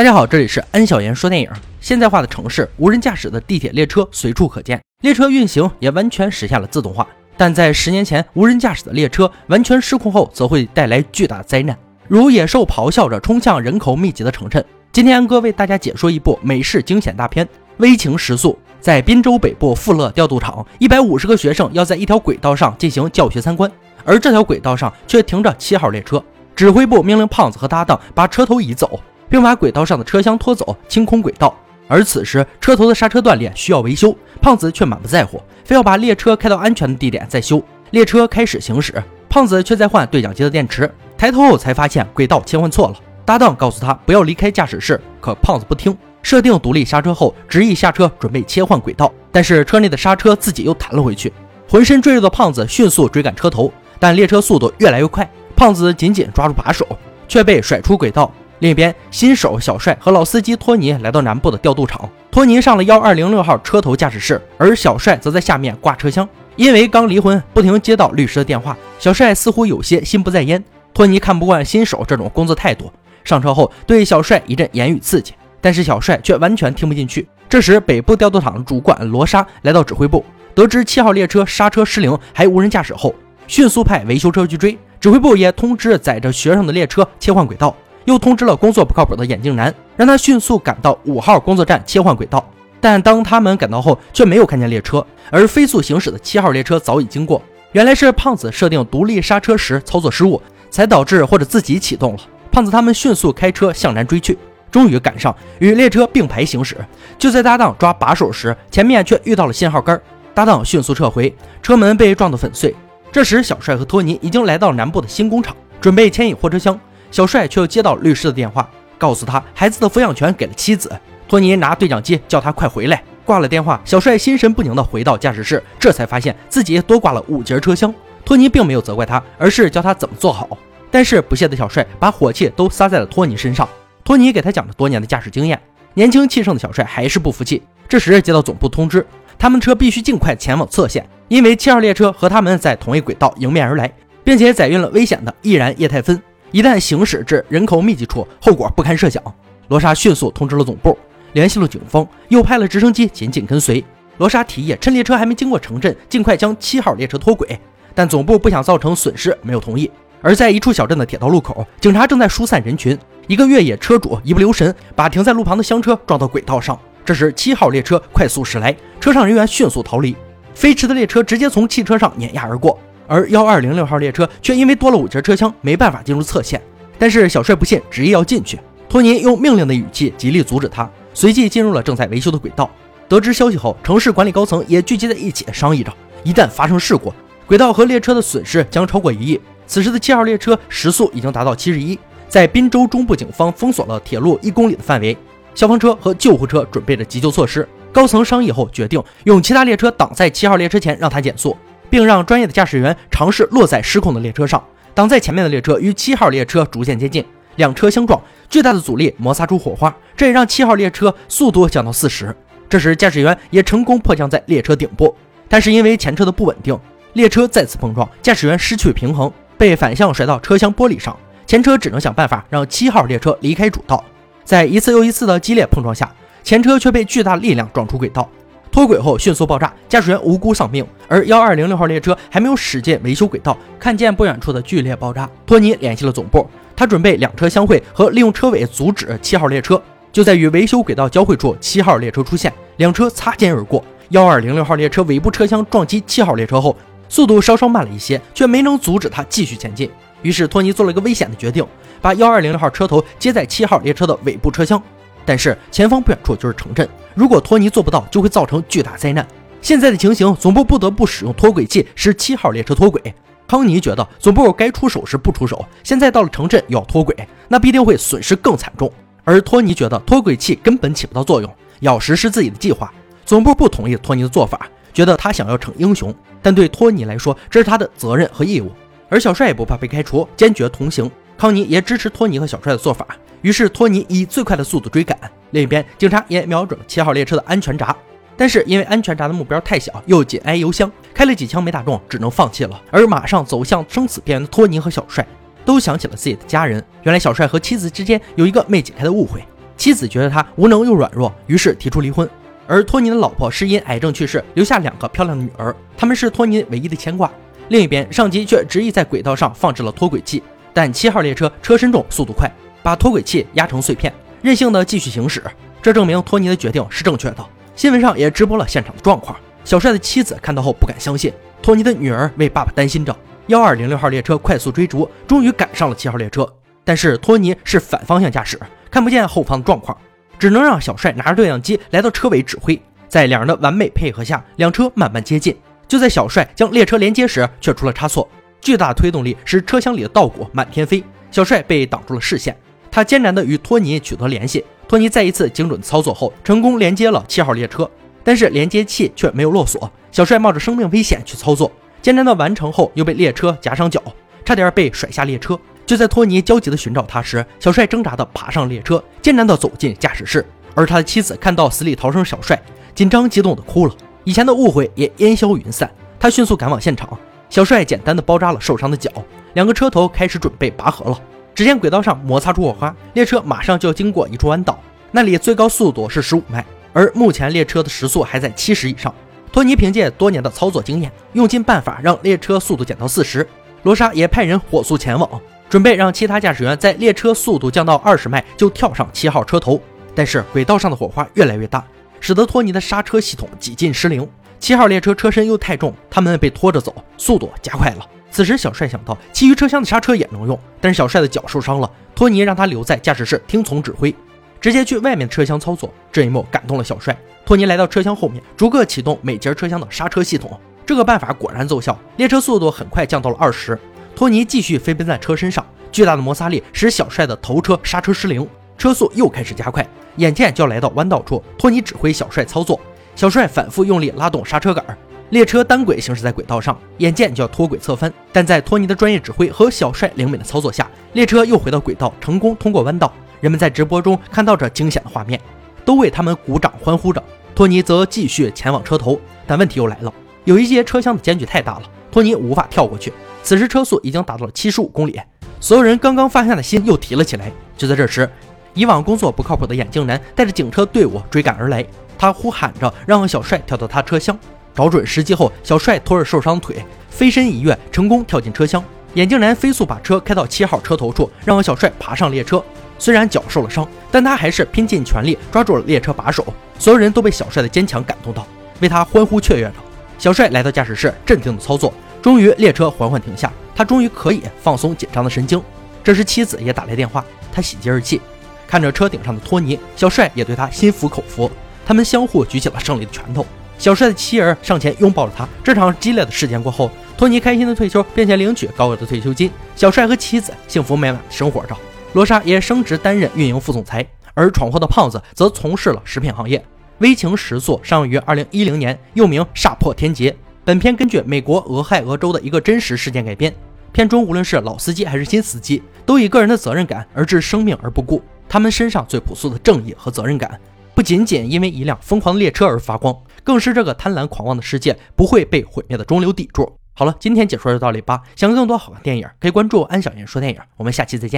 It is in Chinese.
大家好，这里是安小言说电影。现代化的城市，无人驾驶的地铁、列车随处可见，列车运行也完全实现了自动化。但在十年前，无人驾驶的列车完全失控后，则会带来巨大的灾难，如野兽咆哮着冲向人口密集的城镇。今天安哥为大家解说一部美式惊险大片《危情时速》。在滨州北部富勒调度场，一百五十个学生要在一条轨道上进行教学参观，而这条轨道上却停着七号列车。指挥部命令胖子和搭档把车头移走。并把轨道上的车厢拖走，清空轨道。而此时车头的刹车断裂，需要维修。胖子却满不在乎，非要把列车开到安全的地点再修。列车开始行驶，胖子却在换对讲机的电池。抬头后才发现轨道切换错了。搭档告诉他不要离开驾驶室，可胖子不听。设定独立刹车后，执意下车准备切换轨道，但是车内的刹车自己又弹了回去。浑身赘肉的胖子迅速追赶车头，但列车速度越来越快，胖子紧紧抓住把手，却被甩出轨道。另一边，新手小帅和老司机托尼来到南部的调度场。托尼上了幺二零六号车头驾驶室，而小帅则在下面挂车厢。因为刚离婚，不停接到律师的电话，小帅似乎有些心不在焉。托尼看不惯新手这种工作态度，上车后对小帅一阵言语刺激，但是小帅却完全听不进去。这时，北部调度场主管罗莎来到指挥部，得知七号列车刹车失灵，还无人驾驶后，迅速派维修车去追。指挥部也通知载着学生的列车切换轨道。又通知了工作不靠谱的眼镜男，让他迅速赶到五号工作站切换轨道。但当他们赶到后，却没有看见列车，而飞速行驶的七号列车早已经过。原来是胖子设定独立刹车时操作失误，才导致或者自己启动了。胖子他们迅速开车向南追去，终于赶上与列车并排行驶。就在搭档抓把手时，前面却遇到了信号杆，搭档迅速撤回，车门被撞得粉碎。这时，小帅和托尼已经来到南部的新工厂，准备牵引货车厢。小帅却又接到律师的电话，告诉他孩子的抚养权给了妻子。托尼拿对讲机叫他快回来。挂了电话，小帅心神不宁地回到驾驶室，这才发现自己多挂了五节车厢。托尼并没有责怪他，而是教他怎么做好。但是不屑的小帅把火气都撒在了托尼身上。托尼给他讲了多年的驾驶经验，年轻气盛的小帅还是不服气。这时接到总部通知，他们车必须尽快前往侧线，因为七号列车和他们在同一轨道迎面而来，并且载运了危险的易燃液态芬。一旦行驶至人口密集处，后果不堪设想。罗莎迅速通知了总部，联系了警方，又派了直升机紧紧跟随。罗莎提议趁列车还没经过城镇，尽快将七号列车脱轨，但总部不想造成损失，没有同意。而在一处小镇的铁道路口，警察正在疏散人群，一个越野车主一不留神，把停在路旁的厢车撞到轨道上。这时七号列车快速驶来，车上人员迅速逃离，飞驰的列车直接从汽车上碾压而过。而幺二零六号列车却因为多了五节车厢，没办法进入侧线。但是小帅不信，执意要进去。托尼用命令的语气极力阻止他，随即进入了正在维修的轨道。得知消息后，城市管理高层也聚集在一起商议着：一旦发生事故，轨道和列车的损失将超过一亿。此时的七号列车时速已经达到七十一，在滨州中部警方封锁了铁路一公里的范围，消防车和救护车准备着急救措施。高层商议后决定用其他列车挡在七号列车前，让它减速。并让专业的驾驶员尝试落在失控的列车上，挡在前面的列车与七号列车逐渐接近，两车相撞，巨大的阻力摩擦出火花，这也让七号列车速度降到四十。这时，驾驶员也成功迫降在列车顶部，但是因为前车的不稳定，列车再次碰撞，驾驶员失去平衡，被反向甩到车厢玻璃上，前车只能想办法让七号列车离开主道。在一次又一次的激烈碰撞下，前车却被巨大力量撞出轨道。脱轨后迅速爆炸，驾驶员无辜丧命。而幺二零六号列车还没有驶进维修轨道，看见不远处的剧烈爆炸，托尼联系了总部，他准备两车相会和利用车尾阻止七号列车。就在与维修轨道交汇处，七号列车出现，两车擦肩而过。幺二零六号列车尾部车厢撞击七号列车后，速度稍稍慢了一些，却没能阻止它继续前进。于是托尼做了一个危险的决定，把幺二零六号车头接在七号列车的尾部车厢。但是前方不远处就是城镇，如果托尼做不到，就会造成巨大灾难。现在的情形，总部不得不使用脱轨器使七号列车脱轨。康尼觉得总部该出手时不出手，现在到了城镇又要脱轨，那必定会损失更惨重。而托尼觉得脱轨器根本起不到作用，要实施自己的计划。总部不同意托尼的做法，觉得他想要逞英雄，但对托尼来说，这是他的责任和义务。而小帅也不怕被开除，坚决同行。康尼也支持托尼和小帅的做法。于是托尼以最快的速度追赶，另一边警察也瞄准了七号列车的安全闸，但是因为安全闸的目标太小，又紧挨油箱，开了几枪没打中，只能放弃了。而马上走向生死边缘的托尼和小帅都想起了自己的家人，原来小帅和妻子之间有一个没解开的误会。妻子觉得他无能又软弱，于是提出离婚。而托尼的老婆是因癌症去世，留下两个漂亮的女儿，他们是托尼唯一的牵挂。另一边，上级却执意在轨道上放置了脱轨器，但七号列车车身重，速度快，把脱轨器压成碎片，任性的继续行驶。这证明托尼的决定是正确的。新闻上也直播了现场的状况。小帅的妻子看到后不敢相信，托尼的女儿为爸爸担心着。幺二零六号列车快速追逐，终于赶上了七号列车，但是托尼是反方向驾驶。看不见后方的状况，只能让小帅拿着对讲机来到车尾指挥。在两人的完美配合下，两车慢慢接近。就在小帅将列车连接时，却出了差错。巨大的推动力使车厢里的稻谷满天飞，小帅被挡住了视线。他艰难地与托尼取得联系。托尼再一次精准操作后，成功连接了七号列车，但是连接器却没有落锁。小帅冒着生命危险去操作，艰难的完成后，又被列车夹伤脚，差点被甩下列车。就在托尼焦急地寻找他时，小帅挣扎地爬上列车，艰难地走进驾驶室。而他的妻子看到死里逃生小帅，紧张激动地哭了。以前的误会也烟消云散。他迅速赶往现场，小帅简单的包扎了受伤的脚，两个车头开始准备拔河了。只见轨道上摩擦出火花，列车马上就要经过一处弯道，那里最高速度是十五迈，而目前列车的时速还在七十以上。托尼凭借多年的操作经验，用尽办法让列车速度减到四十。罗莎也派人火速前往。准备让其他驾驶员在列车速度降到二十迈就跳上七号车头，但是轨道上的火花越来越大，使得托尼的刹车系统几近失灵。七号列车车身又太重，他们被拖着走，速度加快了。此时小帅想到，其余车厢的刹车也能用，但是小帅的脚受伤了，托尼让他留在驾驶室听从指挥，直接去外面的车厢操作。这一幕感动了小帅。托尼来到车厢后面，逐个启动每节车厢的刹车系统，这个办法果然奏效，列车速度很快降到了二十。托尼继续飞奔在车身上，巨大的摩擦力使小帅的头车刹车失灵，车速又开始加快，眼见就要来到弯道处。托尼指挥小帅操作，小帅反复用力拉动刹车杆，列车单轨行驶在轨道上，眼见就要脱轨侧翻。但在托尼的专业指挥和小帅灵敏的操作下，列车又回到轨道，成功通过弯道。人们在直播中看到这惊险的画面，都为他们鼓掌欢呼着。托尼则继续前往车头，但问题又来了，有一节车厢的间距太大了，托尼无法跳过去。此时车速已经达到了七十五公里，所有人刚刚放下的心又提了起来。就在这时，以往工作不靠谱的眼镜男带着警车队伍追赶而来，他呼喊着让小帅跳到他车厢。找准时机后，小帅拖着受伤腿飞身一跃，成功跳进车厢。眼镜男飞速把车开到七号车头处，让小帅爬上列车。虽然脚受了伤，但他还是拼尽全力抓住了列车把手。所有人都被小帅的坚强感动到，为他欢呼雀跃着。小帅来到驾驶室，镇定的操作。终于，列车缓缓停下，他终于可以放松紧张的神经。这时，妻子也打来电话，他喜极而泣，看着车顶上的托尼，小帅也对他心服口服。他们相互举起了胜利的拳头。小帅的妻儿上前拥抱了他。这场激烈的事件过后，托尼开心的退休，并且领取高额的退休金。小帅和妻子幸福美满的生活着。罗莎也升职担任运营副总裁，而闯祸的胖子则从事了食品行业。危情十速上映于二零一零年，又名《煞破天劫》。本片根据美国俄亥俄州的一个真实事件改编。片中无论是老司机还是新司机，都以个人的责任感而置生命而不顾。他们身上最朴素的正义和责任感，不仅仅因为一辆疯狂的列车而发光，更是这个贪婪狂妄的世界不会被毁灭的中流砥柱。好了，今天解说就到这里吧。想看更多好看电影，可以关注安小言说电影。我们下期再见。